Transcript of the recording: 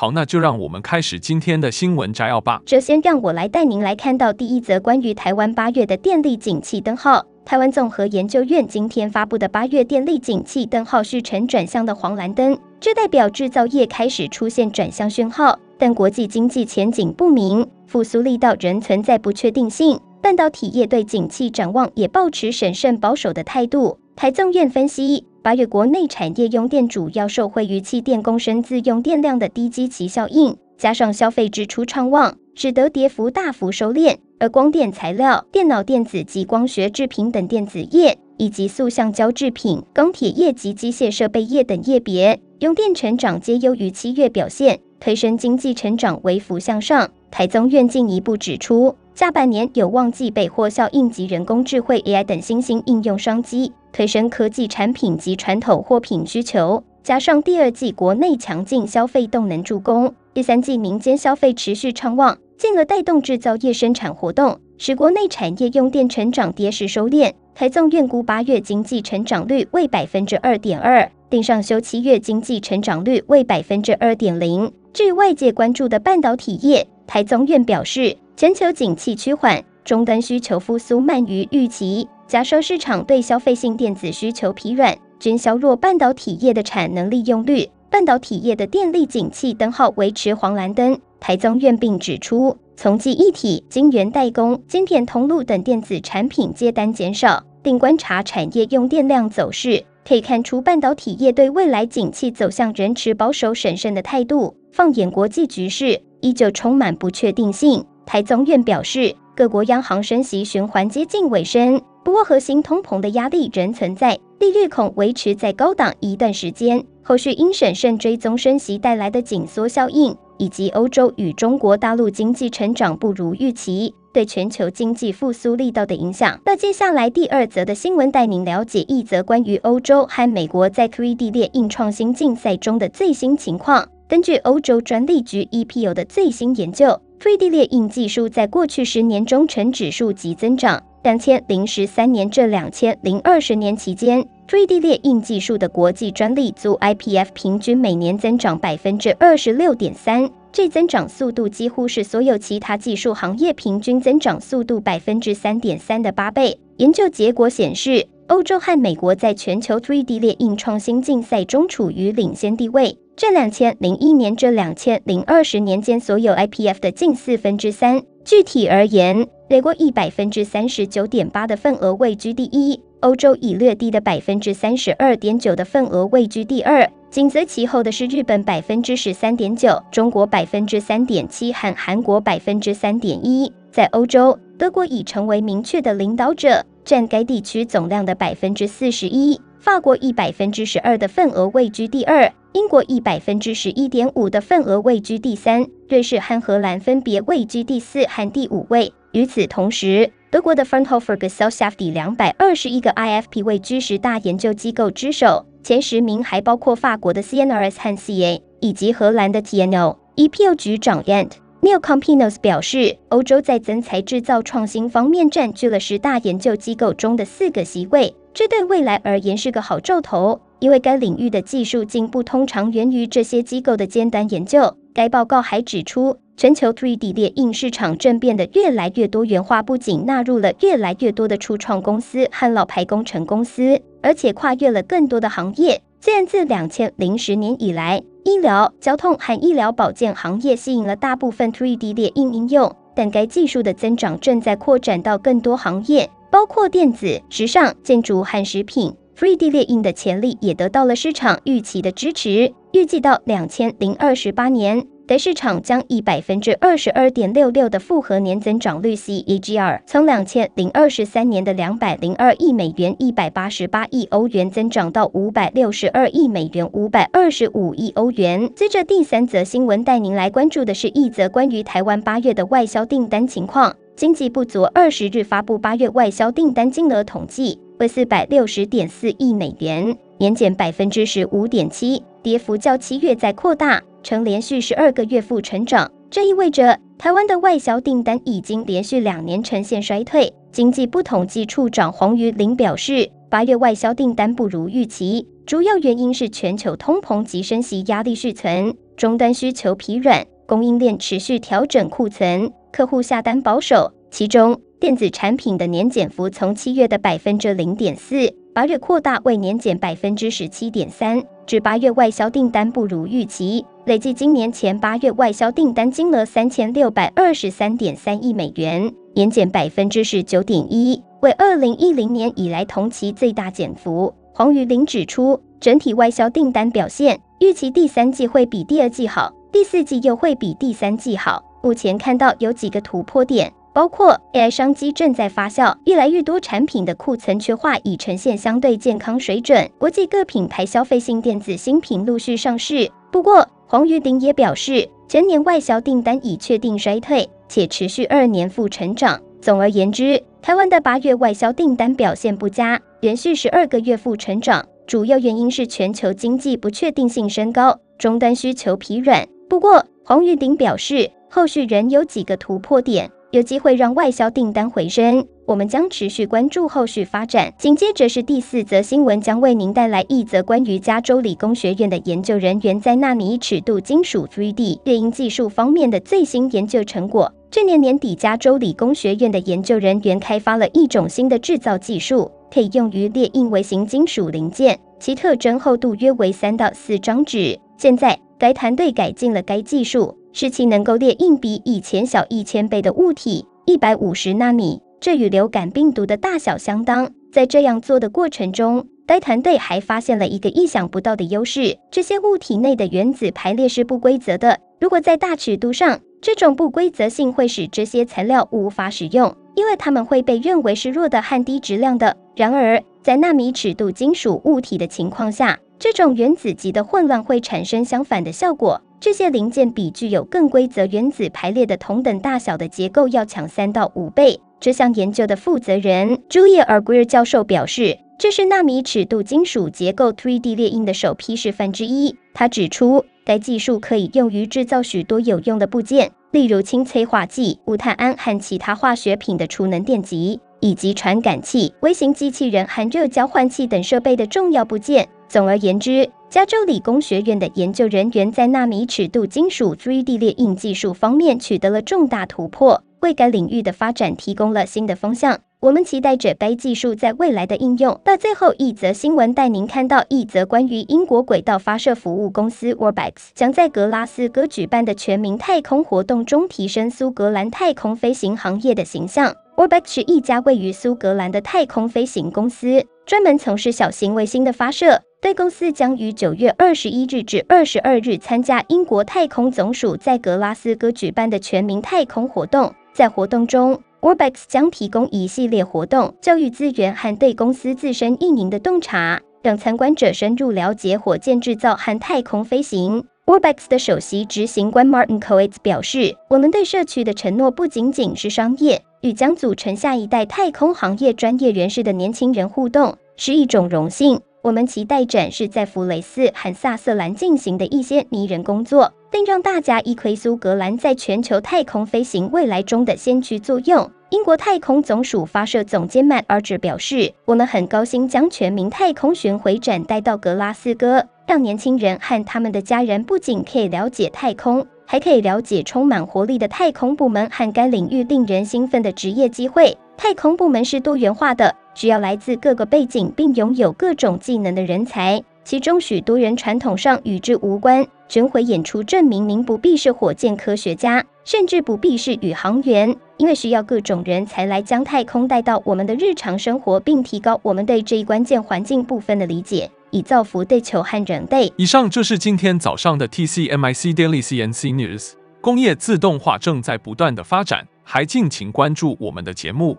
好，那就让我们开始今天的新闻摘要吧。首先，让我来带您来看到第一则关于台湾八月的电力景气灯号。台湾综合研究院今天发布的八月电力景气灯号是呈转向的黄蓝灯，这代表制造业开始出现转向讯号，但国际经济前景不明，复苏力道仍存在不确定性。半导体业对景气展望也抱持审慎保守的态度。台综院分析。八月国内产业用电主要受惠于气电共生自用电量的低基期效应，加上消费支出畅旺，使得跌幅大幅收敛。而光电材料、电脑电子及光学制品等电子业，以及塑橡胶制品、钢铁业及机械设备业等业别，用电成长皆优于七月表现，推升经济成长微幅向上。台综院进一步指出，下半年有望继备货效应及人工智慧 AI 等新兴应用商机。推升科技产品及传统货品需求，加上第二季国内强劲消费动能助攻，第三季民间消费持续畅旺，进而带动制造业生产活动，使国内产业用电成长跌势收敛。台综院估八月经济成长率为百分之二点二，定上修七月经济成长率为百分之二点零。至于外界关注的半导体业，台综院表示，全球景气趋缓，终端需求复苏慢于预期。假设市场对消费性电子需求疲软，均削弱半导体业的产能利用率，半导体业的电力景气灯号维持黄蓝灯。台中院并指出，从记忆体、晶圆代工、晶片通路等电子产品接单减少，并观察产业用电量走势，可以看出半导体业对未来景气走向仍持保守审慎的态度。放眼国际局势，依旧充满不确定性。台中院表示，各国央行升息循环接近尾声。不过，核心通膨的压力仍存在，利率恐维持在高档一段时间。后续应审慎追踪升息带来的紧缩效应，以及欧洲与中国大陆经济成长不如预期对全球经济复苏力道的影响。那接下来第二则的新闻带您了解一则关于欧洲和美国在 3D 列印创新竞赛中的最新情况。根据欧洲专利局 EPO 的最新研究，3D 列印技术在过去十年中呈指数级增长。两千零十三年至两千零二十年期间，3D 列印技术的国际专利组 IPF 平均每年增长百分之二十六点三，这增长速度几乎是所有其他技术行业平均增长速度百分之三点三的八倍。研究结果显示，欧洲和美国在全球 3D 列印创新竞赛中处于领先地位，这两千零一年至两千零二十年间所有 IPF 的近四分之三。具体而言，美国以百分之三十九点八的份额位居第一，欧洲以略低的百分之三十二点九的份额位居第二，紧随其后的是日本百分之十三点九，中国百分之三点七和韩国百分之三点一。在欧洲，德国已成为明确的领导者，占该地区总量的百分之四十一。法国以百分之十二的份额位居第二，英国以百分之十一点五的份额位居第三，瑞士和荷兰分别位居第四和第五位。与此同时，德国的 Fraunhofer Gesellschaft 两百二十一个 IFP 位居十大研究机构之首，前十名还包括法国的 CNRS 和 CA，以及荷兰的 TNO。EPO 局长 Ant Neocompinos 表示，欧洲在增材制造创新方面占据了十大研究机构中的四个席位。这对未来而言是个好兆头，因为该领域的技术进步通常源于这些机构的尖端研究。该报告还指出，全球 3D 列印市场正变得越来越多元化，不仅纳入了越来越多的初创公司和老牌工程公司，而且跨越了更多的行业。虽然自两千零十年以来，医疗、交通和医疗保健行业吸引了大部分 3D 列印应用，但该技术的增长正在扩展到更多行业。包括电子、时尚、建筑和食品，3D 列印的潜力也得到了市场预期的支持。预计到两千零二十八年，待市场将以百分之二十二点六六的复合年增长率 CAGR，从两千零二十三年的两百零二亿美元、一百八十八亿欧元增长到五百六十二亿美元、五百二十五亿欧元。接着第三则新闻带您来关注的是一则关于台湾八月的外销订单情况。经济部昨二十日发布八月外销订单金额统计，为四百六十点四亿美元，年减百分之十五点七，跌幅较七月再扩大，呈连续十二个月负成长。这意味着台湾的外销订单已经连续两年呈现衰退。经济部统计处长黄瑜玲表示，八月外销订单不如预期，主要原因是全球通膨及升息压力续存，终端需求疲软，供应链持续调整库存。客户下单保守，其中电子产品的年减幅从七月的百分之零点四，八月扩大为年减百分之十七点三。至八月外销订单不如预期，累计今年前八月外销订单金额三千六百二十三点三亿美元，年减百分之十九点一，为二零一零年以来同期最大减幅。黄瑜玲指出，整体外销订单表现，预期第三季会比第二季好，第四季又会比第三季好。目前看到有几个突破点，包括 AI 商机正在发酵，越来越多产品的库存去化已呈现相对健康水准，国际各品牌消费性电子新品陆续上市。不过，黄玉鼎也表示，全年外销订单已确定衰退，且持续二年负成长。总而言之，台湾的八月外销订单表现不佳，连续十二个月负成长，主要原因是全球经济不确定性升高，终端需求疲软。不过，黄玉鼎表示，后续仍有几个突破点，有机会让外销订单回升。我们将持续关注后续发展。紧接着是第四则新闻，将为您带来一则关于加州理工学院的研究人员在纳米尺度金属 3D 列印技术方面的最新研究成果。这年年底，加州理工学院的研究人员开发了一种新的制造技术，可以用于列印微型金属零件，其特征厚度约为三到四张纸。现在，该团队改进了该技术。使其能够列印比以前小一千倍的物体，一百五十纳米，这与流感病毒的大小相当。在这样做的过程中，该团队还发现了一个意想不到的优势：这些物体内的原子排列是不规则的。如果在大尺度上，这种不规则性会使这些材料无法使用，因为它们会被认为是弱的和低质量的。然而，在纳米尺度金属物体的情况下，这种原子级的混乱会产生相反的效果。这些零件比具有更规则原子排列的同等大小的结构要强三到五倍。这项研究的负责人 Julia Arguer 教授表示，这是纳米尺度金属结构 3D 列印的首批示范之一。他指出，该技术可以用于制造许多有用的部件，例如氢催化剂、无碳胺和其他化学品的储能电极，以及传感器、微型机器人和热交换器等设备的重要部件。总而言之，加州理工学院的研究人员在纳米尺度金属 3D 列印技术方面取得了重大突破，为该领域的发展提供了新的方向。我们期待着该技术在未来的应用。到最后一则新闻，带您看到一则关于英国轨道发射服务公司 Orbex 将在格拉斯哥举办的全民太空活动中提升苏格兰太空飞行行业的形象。Orbex 是一家位于苏格兰的太空飞行公司，专门从事小型卫星的发射。该公司将于九月二十一日至二十二日参加英国太空总署在格拉斯哥举办的全民太空活动。在活动中，Orbex 将提供一系列活动、教育资源和对公司自身运营的洞察，让参观者深入了解火箭制造和太空飞行。Orbex 的首席执行官 Martin Coates 表示：“我们对社区的承诺不仅仅是商业，与将组成下一代太空行业专业人士的年轻人互动，是一种荣幸。”我们期待展示在弗雷斯和萨瑟兰进行的一些迷人工作，并让大家一窥苏格兰在全球太空飞行未来中的先驱作用。英国太空总署发射总监 Matt Archer 表示：“我们很高兴将全民太空巡回展带到格拉斯哥，让年轻人和他们的家人不仅可以了解太空，还可以了解充满活力的太空部门和该领域令人兴奋的职业机会。太空部门是多元化的。”需要来自各个背景并拥有各种技能的人才，其中许多人传统上与之无关。巡回演出证明您不必是火箭科学家，甚至不必是宇航员，因为需要各种人才来将太空带到我们的日常生活，并提高我们对这一关键环境部分的理解。以造福地球和人类。以上就是今天早上的 TCMIC Daily CNC News。工业自动化正在不断的发展，还敬请关注我们的节目，